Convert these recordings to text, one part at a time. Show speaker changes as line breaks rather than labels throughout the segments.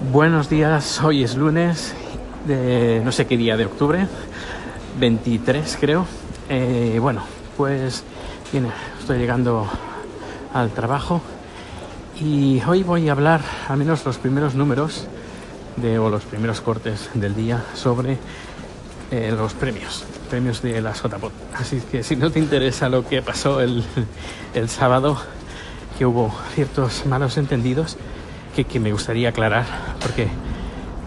Buenos días, hoy es lunes, de no sé qué día de octubre, 23 creo. Eh, bueno, pues bien, estoy llegando al trabajo y hoy voy a hablar al menos los primeros números de, o los primeros cortes del día sobre eh, los premios, premios de las JPOT. Así que si no te interesa lo que pasó el, el sábado, que hubo ciertos malos entendidos, que, me gustaría aclarar, porque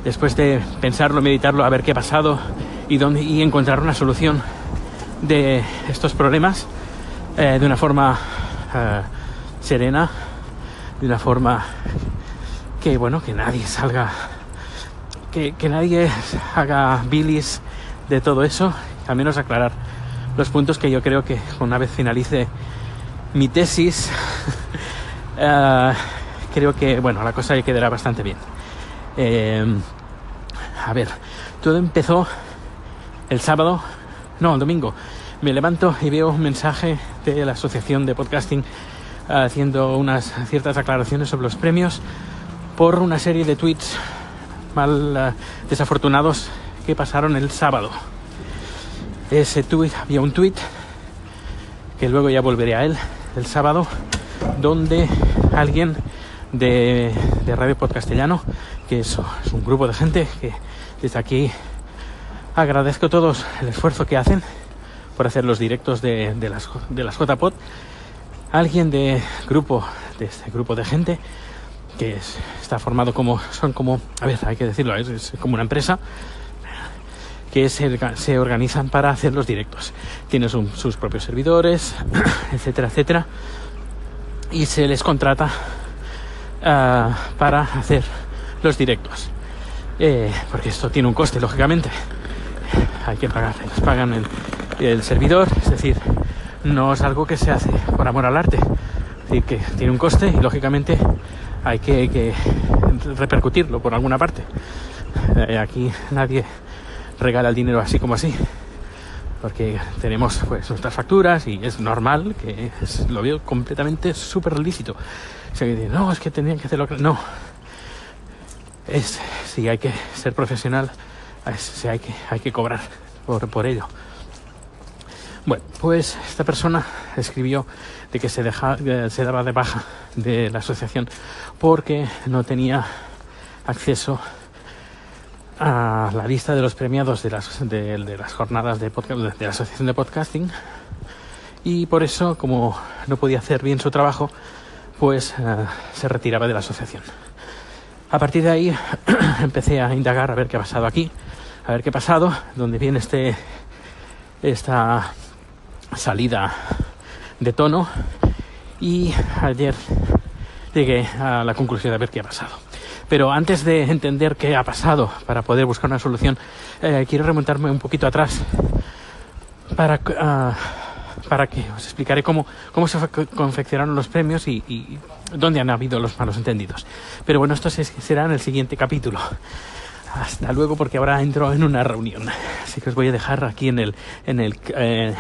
después de pensarlo, meditarlo, a ver qué ha pasado y, dónde, y encontrar una solución de estos problemas eh, de una forma eh, serena, de una forma que, bueno, que nadie salga, que, que nadie haga bilis de todo eso, al menos aclarar los puntos que yo creo que una vez finalice mi tesis, uh, creo que, bueno, la cosa quedará bastante bien. Eh, a ver, todo empezó el sábado, no, el domingo. Me levanto y veo un mensaje de la Asociación de Podcasting haciendo unas ciertas aclaraciones sobre los premios por una serie de tweets mal uh, desafortunados que pasaron el sábado. Ese tweet, había un tweet que luego ya volveré a él el sábado, donde alguien de, Radio Podcastellano, que es, es un grupo de gente que desde aquí agradezco a todos el esfuerzo que hacen por hacer los directos de, de las, de las JPod. Alguien de grupo, de este grupo de gente, que está formado como, son como, a ver, hay que decirlo, es, como una empresa, que se, se, organizan para hacer los directos. Tienen sus propios servidores, etcétera, etcétera. Y se les contrata uh, para hacer los directos. Eh, porque esto tiene un coste, lógicamente. Hay que pagar, les pagan el, servidor, es decir, no es algo que se hace por amor al arte. Es decir, que tiene un coste y lógicamente hay que, que repercutirlo por alguna parte. Eh, aquí nadie regala el dinero así como así porque tenemos pues nuestras facturas y es normal que es, lo veo completamente súper lícito. O sea, que no, es que tendrían que hacerlo. No. Es, si hay que ser profesional, es, hay, que, hay que cobrar por, por ello. Bueno, pues esta persona escribió de que se, deja, se daba de baja de la asociación porque no tenía acceso a la lista de los premiados de las, de, de las jornadas de, podcast, de la Asociación de Podcasting y por eso, como no podía hacer bien su trabajo, pues uh, se retiraba de la asociación. A partir de ahí empecé a indagar a ver qué ha pasado aquí, a ver qué ha pasado, dónde viene este, esta salida de tono y ayer llegué a la conclusión de ver qué ha pasado. Pero antes de entender qué ha pasado para poder buscar una solución, eh, quiero remontarme un poquito atrás para, uh, para que os explicaré cómo, cómo se confeccionaron los premios y, dónde han habido los malos entendidos. Pero bueno, esto será en el siguiente capítulo. Hasta luego porque ahora entro en una reunión. Así que os voy a dejar aquí en el, en el, eh,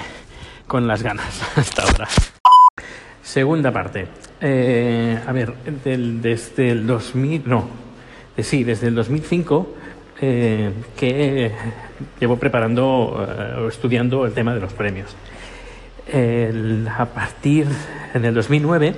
con las ganas. Hasta ahora. Segunda parte. Eh, a ver, desde el 2000, no, sí, desde el 2005 eh, que llevo preparando o uh, estudiando el tema de los premios. A partir, en el 2009,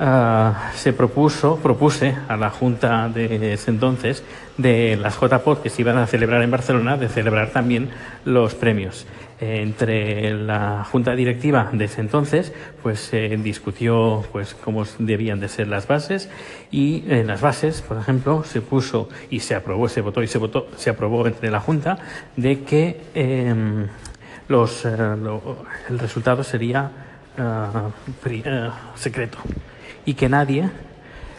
uh, se propuso, propuse a la Junta de ese entonces de las JPOD que se iban a celebrar en Barcelona, de celebrar también los premios. Entre la junta directiva de ese entonces pues se eh, discutió pues cómo debían de ser las bases y en las bases por ejemplo se puso y se aprobó se votó y se votó se aprobó entre la junta de que eh, los eh, el resultado sería uh, secreto y que nadie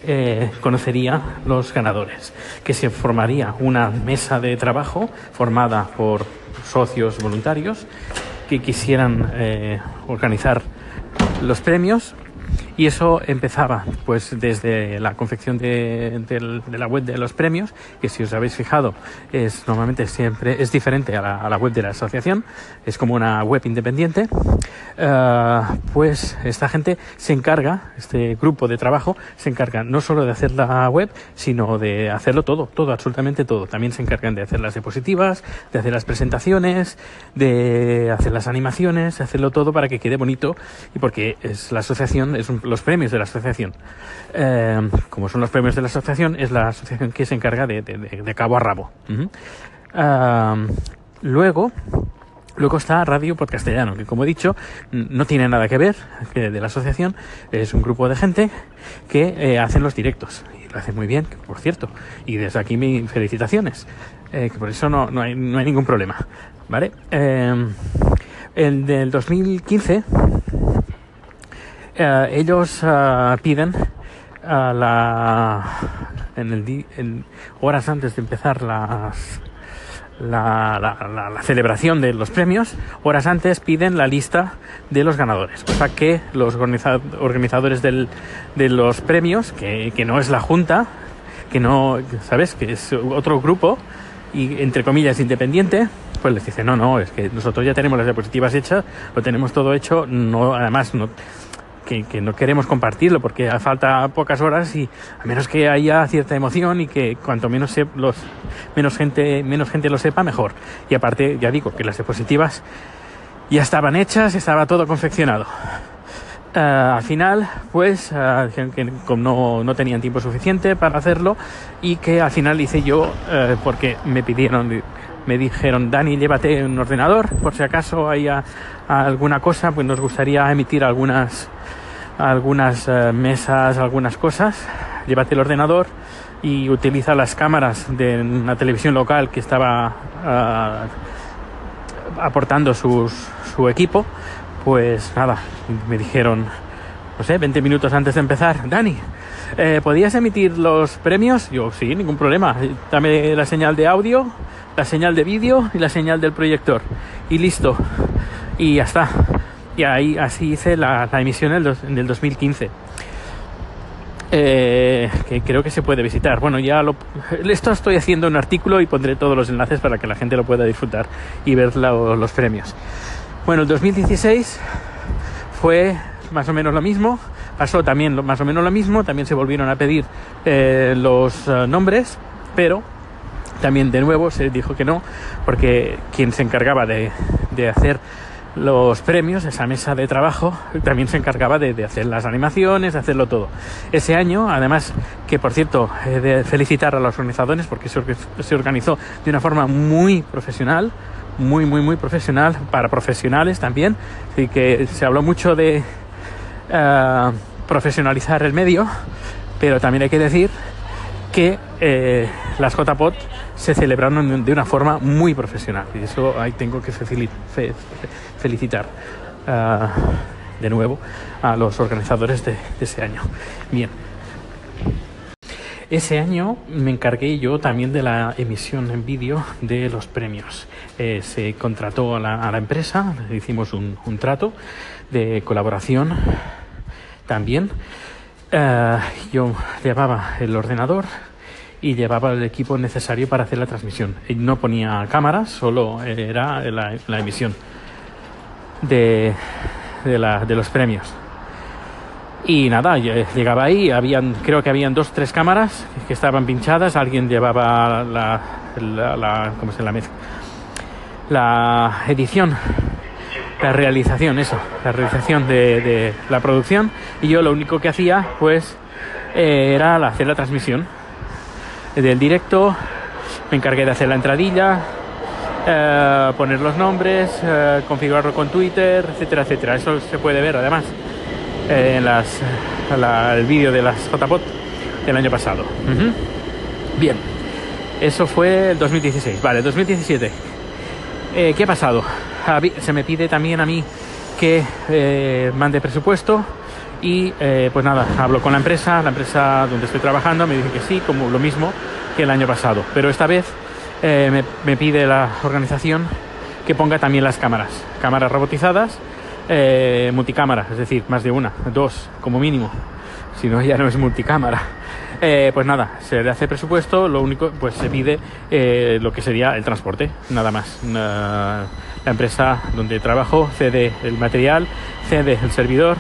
eh, conocería los ganadores, que se formaría una mesa de trabajo formada por socios voluntarios que quisieran eh, organizar los premios Y eso empezaba pues desde la confección de, de, de, la web de los premios, que si os habéis fijado es normalmente siempre es diferente a la, web de la asociación, es como una web independiente. Uh, pues esta gente se encarga, este grupo de trabajo se encarga no solo de hacer la web, sino de hacerlo todo, todo, absolutamente todo. También se encargan de hacer las diapositivas, de hacer las presentaciones, de hacer las animaciones, hacerlo todo para que quede bonito y porque es la asociación, es un, los premios de la asociación. Eh, como son los premios de la asociación, es la asociación que se encarga de, de, de, cabo a rabo. Luego, Luego está Radio Podcastellano, que como he dicho, no tiene nada que ver de la asociación, es un grupo de gente que eh, hacen los directos. Y lo hacen muy bien, por cierto. Y desde aquí mis felicitaciones. Eh, por eso no, no, hay, no hay ningún problema. ¿Vale? Eh, el del 2015, eh, ellos uh, piden a la en el en horas antes de empezar las la, la, la, la, celebración de los premios, horas antes piden la lista de los ganadores. O sea que los organizadores del, de los premios, que, que, no es la Junta, que no, ¿sabes? Que es otro grupo, y entre comillas independiente, pues les dice, no, no, es que nosotros ya tenemos las diapositivas hechas, lo tenemos todo hecho, no, además no que, que, no queremos compartirlo porque falta pocas horas y a menos que haya cierta emoción y que cuanto menos se, los menos gente menos gente lo sepa mejor. Y aparte ya digo que las diapositivas ya estaban hechas estaba todo confeccionado. Uh, al final pues uh, que no, no tenían tiempo suficiente para hacerlo y que al final hice yo uh, porque me pidieron me dijeron Dani llévate un ordenador por si acaso hay a, a alguna cosa pues nos gustaría emitir algunas algunas uh, mesas, algunas cosas, llévate el ordenador y utiliza las cámaras de una televisión local que estaba uh, aportando sus, su equipo, pues nada, me dijeron, no sé, 20 minutos antes de empezar, Dani, eh, ¿podías emitir los premios? Yo, sí, ningún problema, dame la señal de audio, la señal de vídeo y la señal del proyector. Y listo. Y ya está y ahí así hice la, la emisión dos, del 2015 eh, que creo que se puede visitar bueno ya lo, esto estoy haciendo un artículo y pondré todos los enlaces para que la gente lo pueda disfrutar y ver lo, los premios bueno el 2016 fue más o menos lo mismo pasó también más o menos lo mismo también se volvieron a pedir eh, los uh, nombres pero también de nuevo se dijo que no porque quien se encargaba de, de hacer los premios, esa mesa de trabajo, también se encargaba de, hacer las animaciones, de hacerlo todo. Ese año, además, que por cierto, he de felicitar a los organizadores porque se, se organizó de una forma muy profesional, muy, muy, muy profesional, para profesionales también, así que se habló mucho de uh, profesionalizar el medio, pero también hay que decir que eh, las JPOT se celebraron de una forma muy profesional y eso ahí tengo que felicitar uh, de nuevo a los organizadores de, de ese año. Bien. Ese año me encargué yo también de la emisión en vídeo de los premios. Eh, se contrató a la, empresa, hicimos un, trato de colaboración también. Uh, yo llevaba el ordenador y llevaba el equipo necesario para hacer la transmisión. No ponía cámaras, solo era la, la emisión de, de, la, de, los premios. Y nada, llegaba ahí, habían, creo que habían dos, tres cámaras que estaban pinchadas, alguien llevaba la, la, la ¿cómo se la mezcla? La edición la realización, eso, la realización de, de, la producción y yo lo único que hacía pues eh, era hacer la transmisión del directo, me encargué de hacer la entradilla, eh, poner los nombres, eh, configurarlo con Twitter, etcétera, etcétera. Eso se puede ver además eh, en las, la, el vídeo de las JPOT del año pasado. Uh -huh. Bien, eso fue el 2016. Vale, 2017. ¿Qué ha pasado? se me pide también a mí que eh, mande presupuesto y eh, pues nada, hablo con la empresa, la empresa donde estoy trabajando me dice que sí, como lo mismo que el año pasado, pero esta vez eh, me, me, pide la organización que ponga también las cámaras, cámaras robotizadas eh, multicámara, es decir, más de una, dos como mínimo, si no ya no es multicámara. Eh, pues nada, se le hace presupuesto, lo único, pues se pide eh, lo que sería el transporte, nada más. la empresa donde trabajo cede el material, cede el servidor,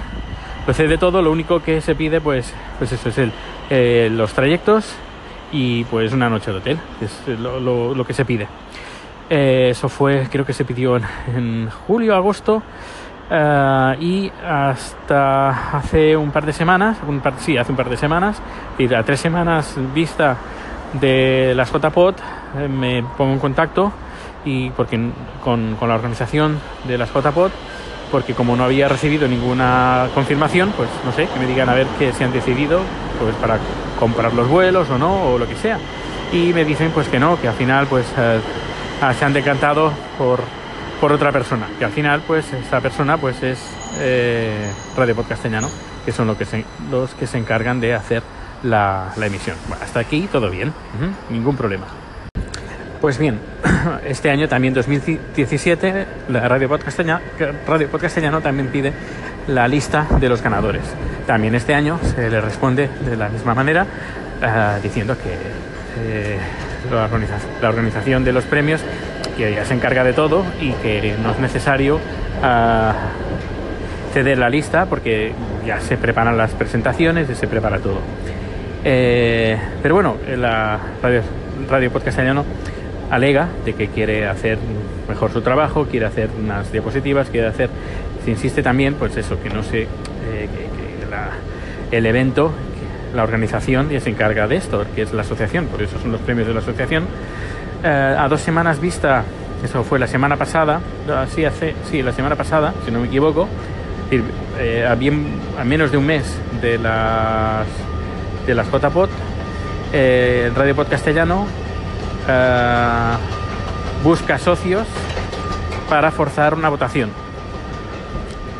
cede todo, lo único que se pide, pues, pues eso es el, los trayectos y pues una noche de hotel, es lo, que se pide. eso fue, creo que se pidió en, en julio, agosto eh, y hasta hace un par de semanas, un par, sí, hace un par de semanas, y a tres semanas vista de las JPOT, eh, me pongo en contacto y porque con, con, la organización de las JPOT, porque como no había recibido ninguna confirmación, pues no sé, que me digan a ver qué se han decidido, pues para comprar los vuelos o no, o lo que sea. Y me dicen pues que no, que al final pues eh, se han decantado por por otra persona. Que al final, pues, esa persona pues es eh, Radio Podcastellano, que son los que se, los que se encargan de hacer la, emisión. hasta aquí todo bien, ningún problema. Pues bien, este año también 2017, la Radio Podcastellano, Radio también pide la lista de los ganadores. También este año se le responde de la misma manera, eh, diciendo que eh, la organización de los premios que ya se encarga de todo y que no es necesario uh, ceder la lista porque ya se preparan las presentaciones y se prepara todo. Eh, pero bueno, la radio, radio Podcastellano alega de que quiere hacer mejor su trabajo, quiere hacer unas diapositivas, quiere hacer, se insiste también, pues eso, que no se, eh, que, el evento, la organización ya se encarga de esto, que es la asociación, por eso son los premios de la asociación, eh, a dos semanas vista, eso fue la semana pasada, sí, hace, sí, la semana pasada, si no me equivoco, eh, a, menos de un mes de las, de las JPod, eh, Radio Pod Castellano busca socios para forzar una votación.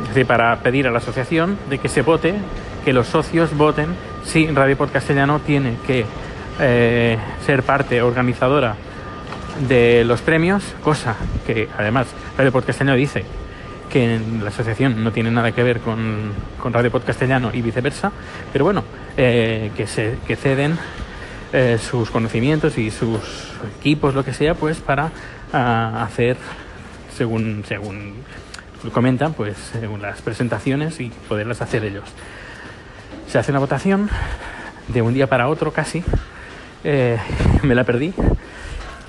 Es decir, para pedir a la asociación de que se vote, que los socios voten si Radio Pod Castellano tiene que ser parte organizadora de los premios, cosa que además Radio Podcastellano dice que la asociación no tiene nada que ver con, Radio Podcastellano y viceversa, pero bueno, eh, que, se, que ceden eh, sus conocimientos y sus equipos, lo que sea, pues para ah, hacer, según, según comentan, pues según las presentaciones y poderlas hacer ellos. Se hace una votación de un día para otro casi, eh, me la perdí,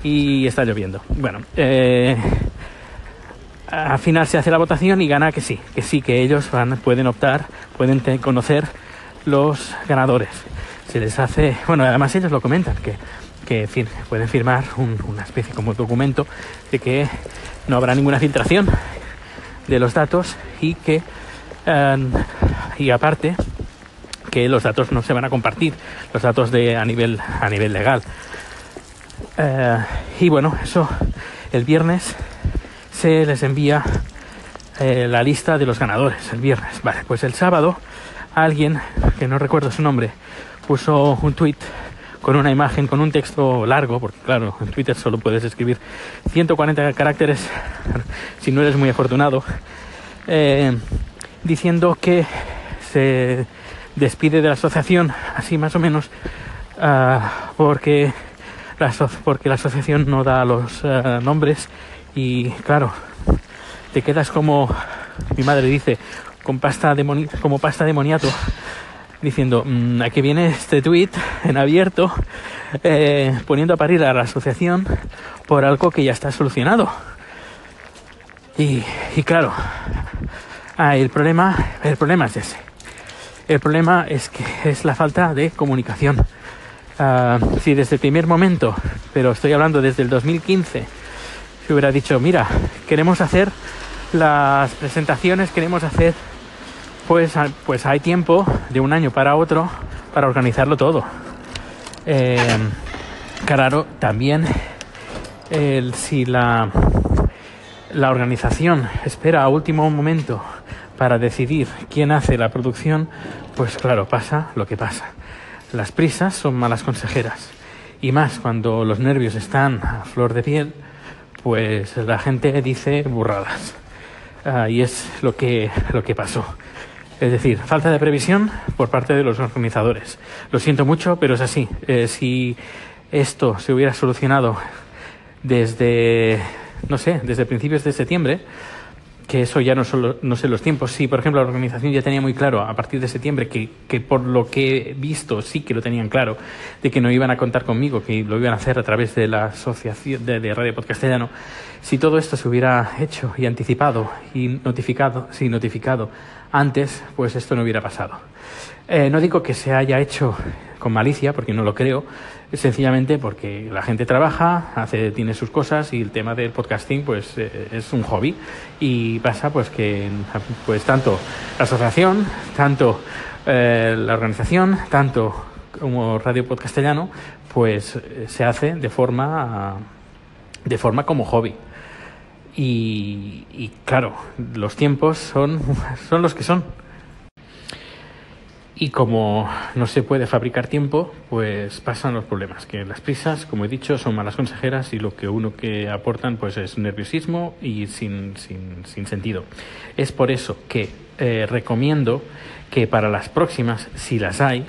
y está lloviendo. Bueno, eh, al final se hace la votación y gana que sí, que sí, que ellos van, pueden optar, pueden conocer los ganadores. Se les hace, bueno, además ellos lo comentan, que, que pueden firmar una especie como documento de que no habrá ninguna filtración de los datos y que, em, y aparte, que los datos no se van a compartir, los datos de, a, nivel, a nivel legal. Eh, y bueno, eso el viernes se les envía eh, la lista de los ganadores. El viernes, vale, pues el sábado alguien, que no recuerdo su nombre, puso un tweet con una imagen, con un texto largo, porque claro, en Twitter solo puedes escribir 140 caracteres si no eres muy afortunado, eh, diciendo que se despide de la asociación, así más o menos, ah, porque porque la asociación no da los eh, nombres y claro, te quedas como mi madre dice, con pasta de como pasta de moniato, diciendo, mm, aquí viene este tweet en abierto, eh, poniendo a parir a la asociación por algo que ya está solucionado. Y, y claro, ah, el problema, el problema es ese. El problema es que es la falta de comunicación. Ah, si desde el primer momento, pero estoy hablando desde el 2015, se hubiera dicho, mira, queremos hacer las presentaciones, queremos hacer, pues, pues hay tiempo de un año para otro para organizarlo todo. Eh, claro, también si la, la organización espera a último momento para decidir quién hace la producción, pues claro, pasa lo que pasa. Las prisas son malas consejeras. Y más cuando los nervios están a flor de piel, pues la gente dice burradas. Ah, y es lo que, lo que pasó. Es decir, falta de previsión por parte de los organizadores. Lo siento mucho, pero es así. Eh, si esto se hubiera solucionado desde, no sé, desde principios de septiembre, que eso ya no, solo, no sé los tiempos. Sí, por ejemplo, la organización ya tenía muy claro a partir de septiembre que, que, por lo que he visto sí que lo tenían claro, de que no iban a contar conmigo, que lo iban a hacer a través de la asociación de, de Radio Podcastellano. Si todo esto se hubiera hecho y anticipado y notificado, sí, notificado antes, pues esto no hubiera pasado. Eh, no digo que se haya hecho con malicia, porque no lo creo, sencillamente porque la gente trabaja, hace, tiene sus cosas y el tema del podcasting pues eh, es un hobby y pasa pues que pues tanto la asociación, tanto eh, la organización, tanto como Radio Podcastellano pues se hace de forma de forma como hobby. Y, y claro, los tiempos son, son los que son. Y como no se puede fabricar tiempo, pues pasan los problemas, que las prisas, como he dicho, son malas consejeras y lo que uno que aportan pues es nerviosismo y sin, sin, sin sentido. Es por eso que eh, recomiendo que para las próximas, si las hay,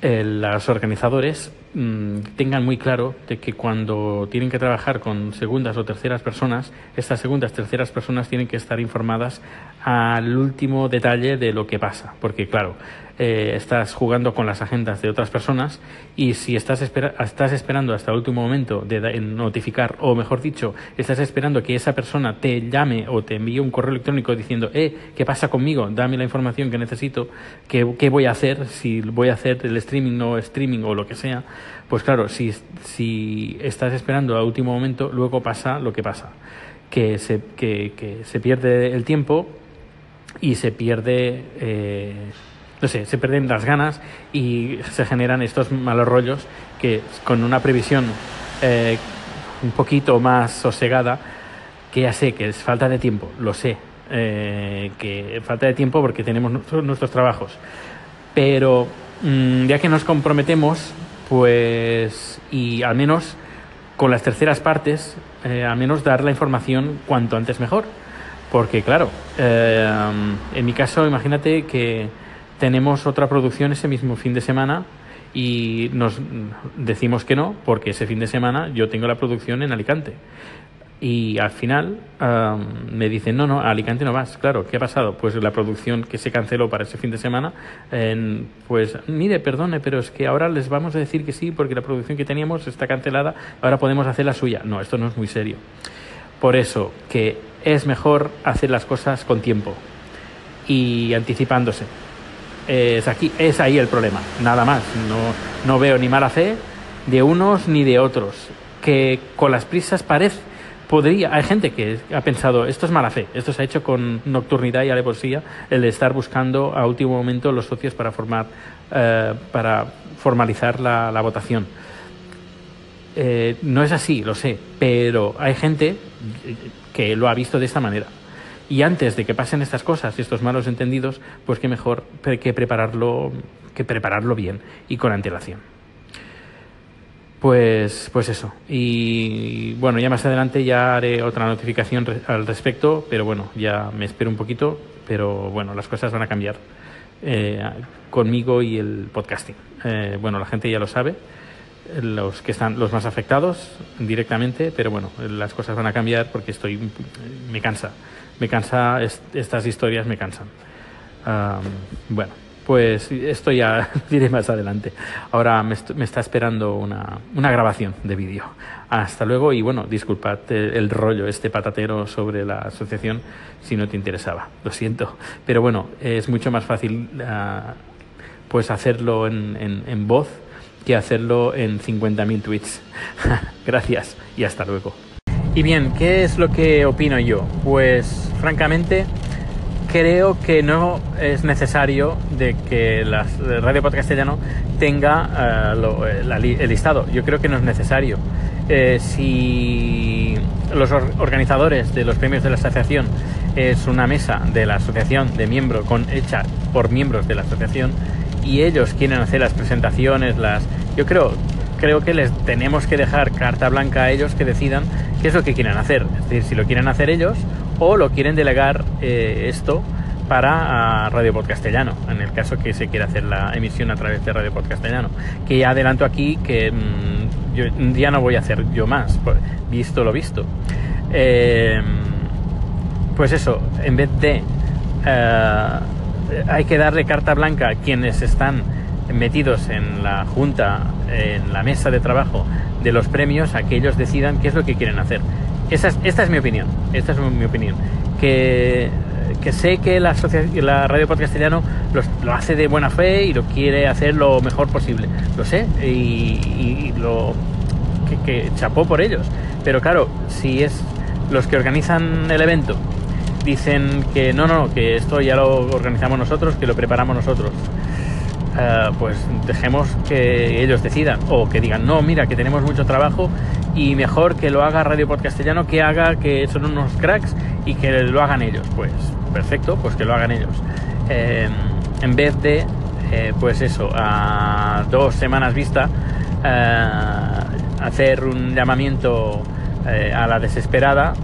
eh, los organizadores mmm, tengan muy claro de que cuando tienen que trabajar con segundas o terceras personas, estas segundas, terceras personas tienen que estar informadas al último detalle de lo que pasa. Porque claro, eh, estás jugando con las agendas de otras personas y si estás, espera estás esperando hasta el último momento de, notificar, o mejor dicho, estás esperando que esa persona te llame o te envíe un correo electrónico diciendo, eh, ¿qué pasa conmigo? Dame la información que necesito, ¿qué, qué voy a hacer? Si voy a hacer el streaming, no streaming o lo que sea. Pues claro, si, si estás esperando al último momento, luego pasa lo que pasa, que se, que se pierde el tiempo y se pierde... Eh, no sé, se pierden las ganas y se generan estos malos rollos que con una previsión eh, un poquito más sosegada, que ya sé que es falta de tiempo, lo sé, eh, que falta de tiempo porque tenemos nuestros, trabajos, pero mmm, ya que nos comprometemos, pues, y al menos con las terceras partes, eh, al menos dar la información cuanto antes mejor. Porque claro, eh, en mi caso, imagínate que tenemos otra producción ese mismo fin de semana y nos decimos que no porque ese fin de semana yo tengo la producción en Alicante. Y al final um, me dicen, no, no, a Alicante no vas. Claro, ¿qué ha pasado? Pues la producción que se canceló para ese fin de semana, pues mire, perdone, pero es que ahora les vamos a decir que sí porque la producción que teníamos está cancelada, ahora podemos hacer la suya. No, esto no es muy serio. Por eso que es mejor hacer las cosas con tiempo y anticipándose es, aquí, es ahí el problema, nada más. No, no veo ni mala fe de unos ni de otros. Que con las prisas parece, podría, hay gente que ha pensado, esto es mala fe, esto se ha hecho con nocturnidad y alevosía, el de estar buscando a último momento los socios para formar, eh, para formalizar la, votación. Eh, no es así, lo sé, pero hay gente que lo ha visto de esta manera. Y antes de que pasen estas cosas, estos malos entendidos, pues qué mejor que prepararlo, que prepararlo bien y con antelación. Pues, pues eso. Y bueno, ya más adelante ya haré otra notificación al respecto, pero bueno, ya me espero un poquito, pero bueno, las cosas van a cambiar eh, conmigo y el podcasting. Eh, bueno, la gente ya lo sabe, los que están los más afectados directamente, pero bueno, las cosas van a cambiar porque estoy me cansa me cansa, est estas historias me cansan. Um, bueno, pues esto ya diré más adelante. Ahora me, está esperando una, una, grabación de vídeo. Hasta luego y bueno, disculpad el, rollo, este patatero sobre la asociación si no te interesaba. Lo siento. Pero bueno, es mucho más fácil uh, pues hacerlo en, en voz que hacerlo en 50.000 tweets. Gracias y hasta luego. Y bien, ¿qué es lo que opino yo? Pues francamente creo que no es necesario de que la Radio Podcast tenga el listado. Yo creo que no es necesario. Eh, si los organizadores de los premios de la asociación es una mesa de la asociación de miembro con hecha por miembros de la asociación y ellos quieren hacer las presentaciones, las yo creo creo que les tenemos que dejar carta blanca a ellos que decidan qué es lo que quieren hacer. Es decir, si lo quieren hacer ellos o lo quieren delegar eh, esto para Radio Podcastellano, en el caso que se quiera hacer la emisión a través de Radio Podcastellano. Que ya adelanto aquí que mm, yo no voy a hacer yo más, pues, visto lo visto. Eh, pues eso, en vez de... Eh, hay que darle carta blanca a quienes están metidos en la junta, en la mesa de trabajo de los premios, a que ellos decidan qué es lo que quieren hacer. esta es mi opinión, esta es mi opinión. Que, que sé que la, la Radio Podcastellano lo hace de buena fe y lo quiere hacer lo mejor posible. Lo sé y, lo que, que chapó por ellos. Pero claro, si es los que organizan el evento dicen que no, no, que esto ya lo organizamos nosotros, que lo preparamos nosotros. Eh, pues dejemos que ellos decidan o que digan no mira que tenemos mucho trabajo y mejor que lo haga Radio Podcastellano que haga que son unos cracks y que lo hagan ellos pues perfecto pues que lo hagan ellos eh, en vez de eh, pues eso a dos semanas vista hacer un llamamiento a la desesperada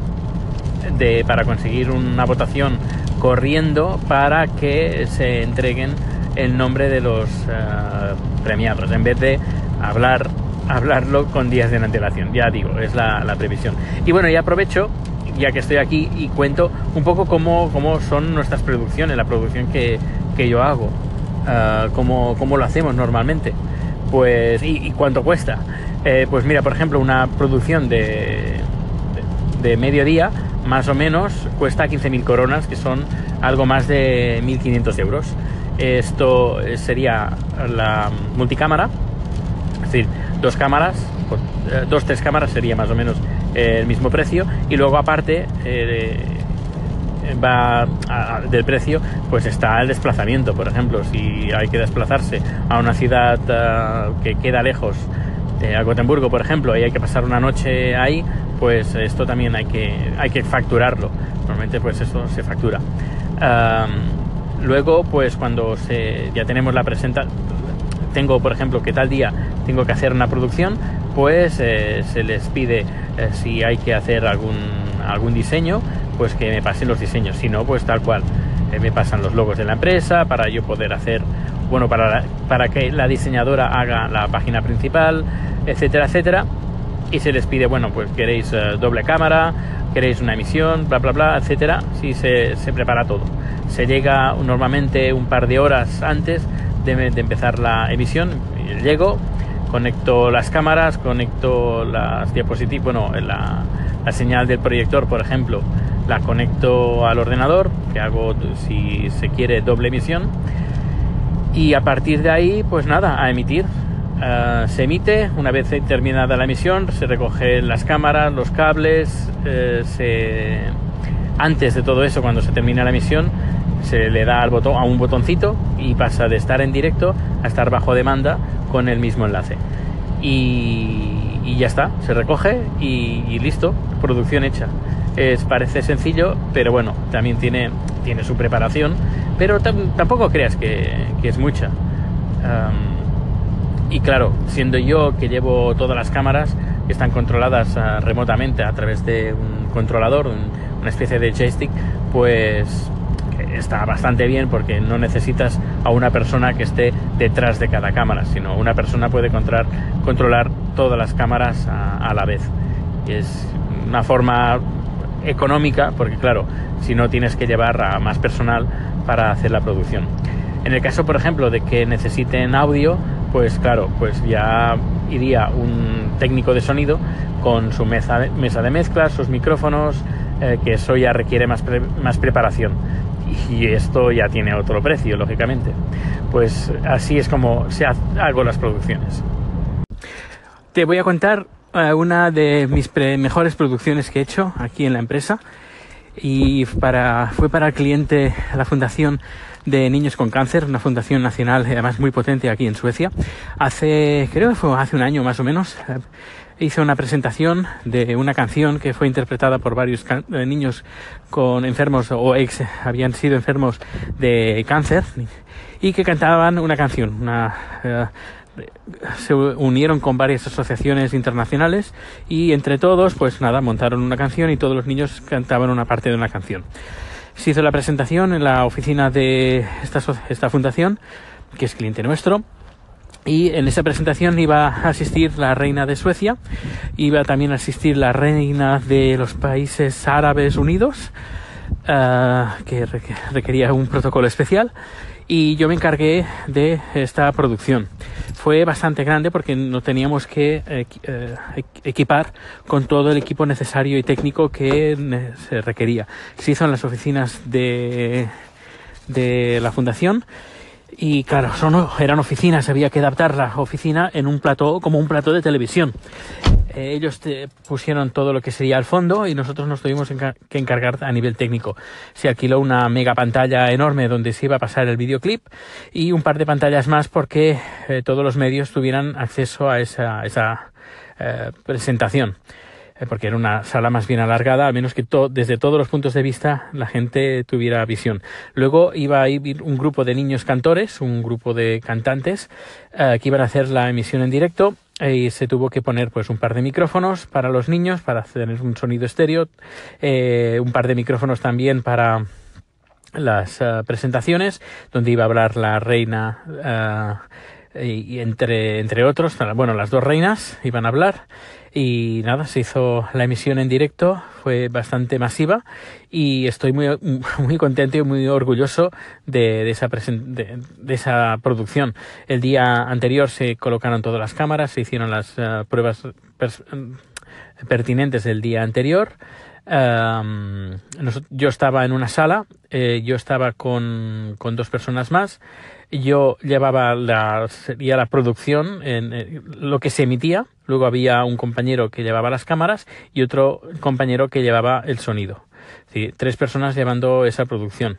de, para conseguir una votación corriendo para que se entreguen el nombre de los eh, premiados, en vez de hablar, hablarlo con días de antelación. Ya digo, es la, previsión. Y bueno, y aprovecho, ya que estoy aquí, y cuento un poco cómo, cómo son nuestras producciones, la producción que, yo hago, uh, cómo, lo hacemos normalmente. Pues, y, cuánto cuesta. Eh, pues mira, por ejemplo, una producción de, de, de mediodía más o menos cuesta 15.000 coronas, que son algo más de 1.500 euros. Esto sería la multicámara, es decir, dos cámaras, eh, dos, tres cámaras sería más o menos el mismo precio y luego aparte eh, va del precio pues está el desplazamiento por ejemplo si hay que desplazarse a una ciudad eh, que queda lejos a Gotemburgo por ejemplo y hay que pasar una noche ahí pues esto también hay que hay que facturarlo normalmente pues eso se factura Luego, pues cuando ya tenemos la presenta, tengo, por ejemplo, que tal día tengo que hacer una producción, pues eh, se les pide eh, si hay que hacer algún, algún diseño, pues que me pasen los diseños. Si no, pues tal cual. Eh, me pasan los logos de la empresa para yo poder hacer, bueno, para, para que la diseñadora haga la página principal, etcétera, etcétera. Y se les pide, bueno, pues queréis doble cámara, queréis una emisión, bla, bla, bla, etcétera. Si se, se prepara todo se llega normalmente un par de horas antes de, empezar la emisión. Llego, conecto las cámaras, conecto las diapositivas, bueno, la, señal del proyector, por ejemplo, la conecto al ordenador, que hago si se quiere doble emisión. Y a partir de ahí, pues nada, a emitir. Ah, se emite, una vez terminada la emisión, se recogen las cámaras, los cables, eh, antes de todo eso, cuando se termina la emisión, se le da al botón, a un botoncito y pasa de estar en directo a estar bajo demanda con el mismo enlace. Y, ya está, se recoge y, listo, producción hecha. Es, parece sencillo, pero bueno, también tiene, tiene su preparación, pero tampoco creas que, es mucha. Y claro, siendo yo que llevo todas las cámaras que están controladas ah, remotamente a través de un controlador, una especie de joystick, pues está bastante bien porque no necesitas a una persona que esté detrás de cada cámara, sino una persona puede controlar, controlar todas las cámaras a, la vez. Y es una forma económica porque claro, si no tienes que llevar a más personal para hacer la producción. En el caso, por ejemplo, de que necesiten audio, pues claro, pues ya iría un técnico de sonido con su mesa de, mesa de mezclas, sus micrófonos, eh, que eso ya requiere más, más preparación y esto ya tiene otro precio, lógicamente. Pues así es como se hago las producciones. Te voy a contar eh, una de mis mejores producciones que he hecho aquí en la empresa y para, fue para el cliente la Fundación de Niños con Cáncer, una fundación nacional además muy potente aquí en Suecia. Hace, creo que fue hace un año más o menos, eh, hice una presentación de una canción que fue interpretada por varios eh, niños con enfermos o ex habían sido enfermos de cáncer y que cantaban una canción, una, se unieron con varias asociaciones internacionales y entre todos, pues nada, montaron una canción y todos los niños cantaban una parte de una canción. Se hizo la presentación en la oficina de esta, esta fundación, que es cliente nuestro, y en esa presentación iba a asistir la reina de Suecia, iba también a asistir la reina de los países árabes unidos, uh, que requería un protocolo especial, y yo me encargué de esta producción. Fue bastante grande porque no teníamos que eh, equipar con todo el equipo necesario y técnico que se requería. Se hizo en las oficinas de, de la fundación y claro, son, eran oficinas, había que adaptar la oficina en un plató como un plató de televisión. Eh, ellos te pusieron todo lo que sería el fondo y nosotros nos tuvimos que encargar a nivel técnico. Se alquiló una mega pantalla enorme donde se iba a pasar el videoclip y un par de pantallas más porque eh, todos los medios tuvieran acceso a esa, esa eh, presentación porque era una sala más bien alargada, al menos que desde todos los puntos de vista la gente tuviera visión. Luego iba a ir un grupo de niños cantores, un grupo de cantantes que iban a hacer la emisión en directo y se tuvo que poner pues un par de micrófonos para los niños para tener un sonido estéreo eh, un par de micrófonos también para las presentaciones donde iba a hablar la reina y, entre entre otros bueno las dos reinas iban a hablar y nada, se hizo la emisión en directo, fue bastante masiva y estoy muy, muy contento y muy orgulloso de, de esa, de, de, esa producción. El día anterior se colocaron todas las cámaras, se hicieron las uh, pruebas pertinentes del día anterior. Yo estaba en una sala, eh, yo estaba con, con dos personas más yo llevaba la, sería la producción en, eh, lo que se emitía, luego había un compañero que llevaba las cámaras y otro compañero que llevaba el sonido. Tres personas llevando esa producción.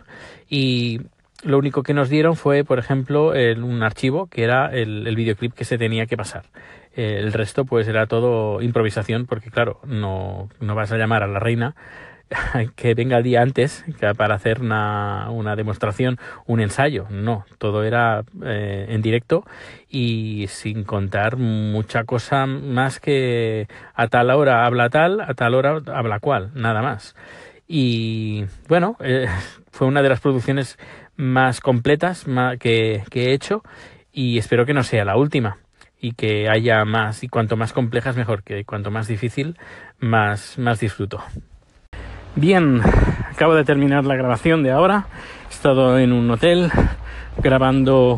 Y lo único que nos dieron fue, por ejemplo, el, un archivo que era el, el, videoclip que se tenía que pasar. El resto, pues, era todo improvisación, porque claro, no, no vas a llamar a la reina que venga el día antes para hacer una, una demostración, un ensayo. No, todo era eh, en directo y sin contar mucha cosa más que a tal hora habla tal, a tal hora habla cual, nada más. Y bueno, eh, fue una de las producciones más completas que, que he hecho y espero que no sea la última y que haya más y cuanto más complejas mejor que cuanto más difícil más más disfruto Bien, acabo de terminar la grabación de ahora. He estado en un hotel grabando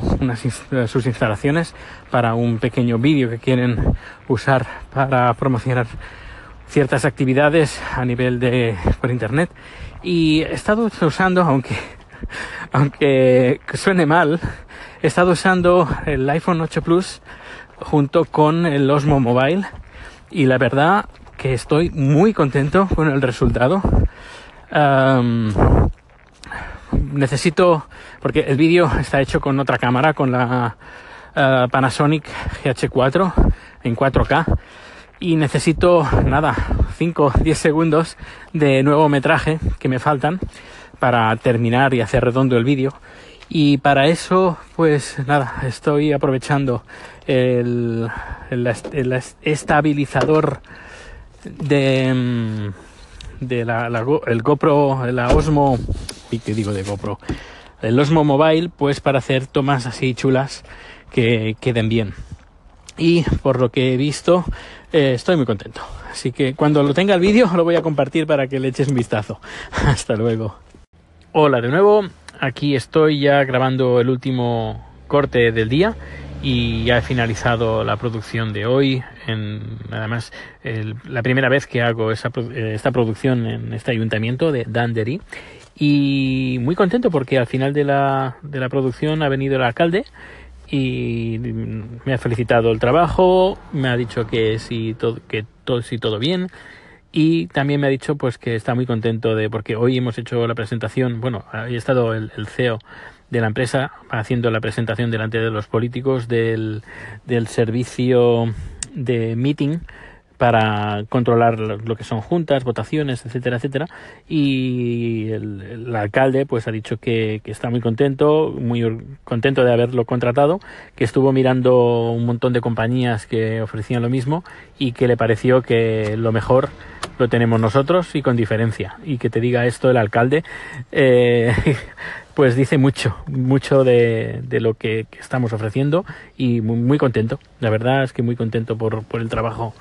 sus instalaciones para un pequeño vídeo que quieren usar para promocionar ciertas actividades a nivel de por internet y he estado usando aunque aunque suene mal he estado usando el iPhone 8 Plus junto con el Osmo Mobile y la verdad que estoy muy contento con el resultado. Necesito, porque el vídeo está hecho con otra cámara, con la uh, Panasonic GH4 en 4K. Y necesito, nada, 5 10 segundos de nuevo metraje que me faltan para terminar y hacer redondo el vídeo. Y para eso, pues nada, estoy aprovechando el estabilizador de, mm, de la, el GoPro, la Osmo, y que digo de GoPro, el Osmo Mobile, pues para hacer tomas así chulas que queden bien. Y por lo que he visto, eh, estoy muy contento. Así que cuando lo tenga el vídeo lo voy a compartir para que le eches un vistazo. Hasta luego. Hola de nuevo, aquí estoy ya grabando el último corte del día y ya he finalizado la producción de hoy. En, además, el, la primera vez que hago esa, eh, esta producción en este ayuntamiento de Dandery. Y muy contento porque al final de la, de la producción ha venido el alcalde y me ha felicitado el trabajo, me ha dicho que sí todo, que todo, sí, todo bien y también me ha dicho pues que está muy contento de porque hoy hemos hecho la presentación, bueno, ha estado el, el CEO de la empresa haciendo la presentación delante de los políticos del, del servicio de meeting para controlar lo que son juntas, votaciones, etcétera, etcétera. Y el, alcalde pues ha dicho que, está muy contento, muy contento de haberlo contratado, que estuvo mirando un montón de compañías que ofrecían lo mismo y que le pareció que lo mejor lo tenemos nosotros y con diferencia. Y que te diga esto el alcalde, eh, pues dice mucho, mucho de, lo que, estamos ofreciendo y muy, contento. La verdad es que muy contento por, por el trabajo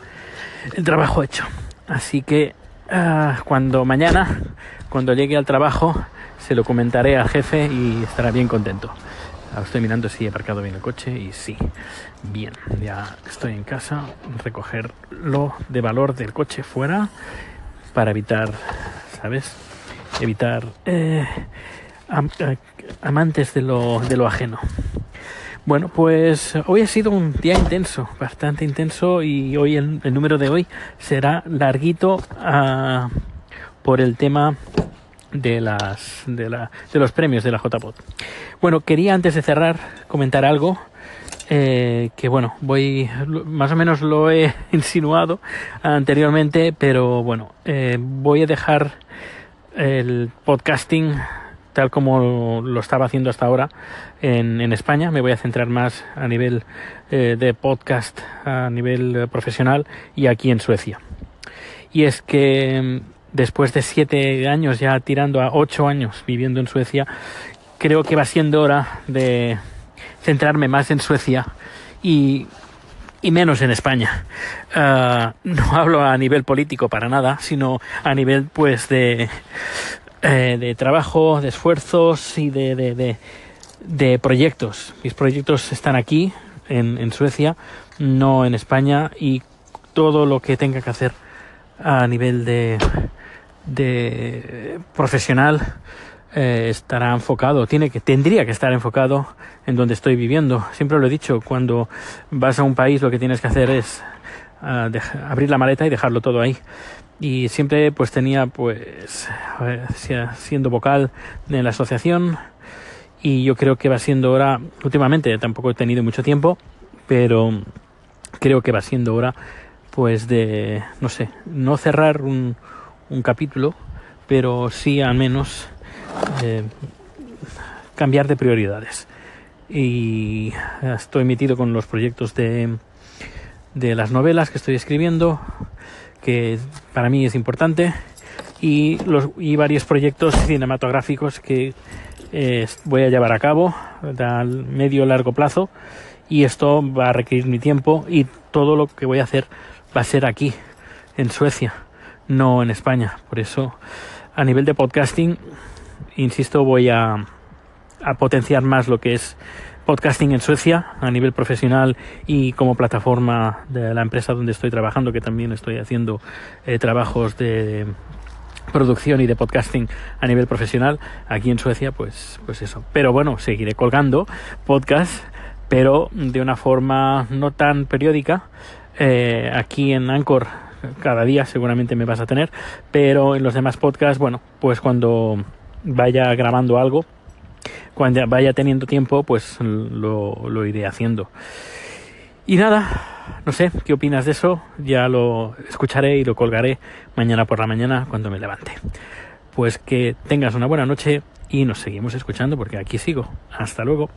el trabajo hecho. Así que ah, cuando mañana, cuando llegue al trabajo, se lo comentaré al jefe y estará bien contento. Estoy mirando si he aparcado bien el coche y sí, bien, ya estoy en casa, recoger lo de valor del coche fuera para evitar, ¿sabes? Evitar eh, amantes de lo, de lo ajeno. Bueno, pues hoy ha sido un día intenso, bastante intenso y hoy el, número de hoy será larguito uh, por el tema de las de, la, de los premios de la JPOT. Bueno, quería antes de cerrar comentar algo eh, que bueno, voy más o menos lo he insinuado anteriormente, pero bueno, eh, voy a dejar el podcasting tal como lo estaba haciendo hasta ahora en, España. Me voy a centrar más a nivel eh, de podcast, a nivel eh, profesional y aquí en Suecia. Y es que mm, después de siete años, ya tirando a ocho años viviendo en Suecia, creo que va siendo hora de centrarme más en Suecia y, y menos en España. Uh, no hablo a nivel político para nada, sino a nivel pues de eh, de trabajo, de esfuerzos y de, de, de, proyectos. Mis proyectos están aquí, en, en, Suecia, no en España, y todo lo que tenga que hacer a nivel de, de profesional eh, estará enfocado, tiene que, tendría que estar enfocado en donde estoy viviendo. Siempre lo he dicho, cuando vas a un país lo que tienes que hacer es uh, abrir la maleta y dejarlo todo ahí y siempre pues tenía pues siendo vocal en la asociación. Y yo creo que va siendo hora últimamente tampoco he tenido mucho tiempo pero creo que va siendo hora pues de no sé no cerrar un, un capítulo pero sí al menos eh, cambiar de prioridades. Y estoy metido con los proyectos de de las novelas que estoy escribiendo que para mí es importante, y, los, y varios proyectos cinematográficos que eh, voy a llevar a cabo a medio largo plazo y esto va a requerir mi tiempo y todo lo que voy a hacer va a ser aquí en Suecia no en España. Por eso a nivel de podcasting insisto voy a, a potenciar más lo que es podcasting en Suecia a nivel profesional y como plataforma de la empresa donde estoy trabajando, que también estoy haciendo eh, trabajos de producción y de podcasting a nivel profesional aquí en Suecia, pues, pues eso. Pero bueno, seguiré colgando podcast, pero de una forma no tan periódica. Eh, aquí en Anchor cada día seguramente me vas a tener, pero en los demás podcasts, bueno, pues cuando vaya grabando algo, cuando vaya teniendo tiempo, pues lo, lo iré haciendo. Y nada, no sé, ¿qué opinas de eso? Ya lo escucharé y lo colgaré mañana por la mañana cuando me levante. Pues que tengas una buena noche y nos seguimos escuchando porque aquí sigo. Hasta luego.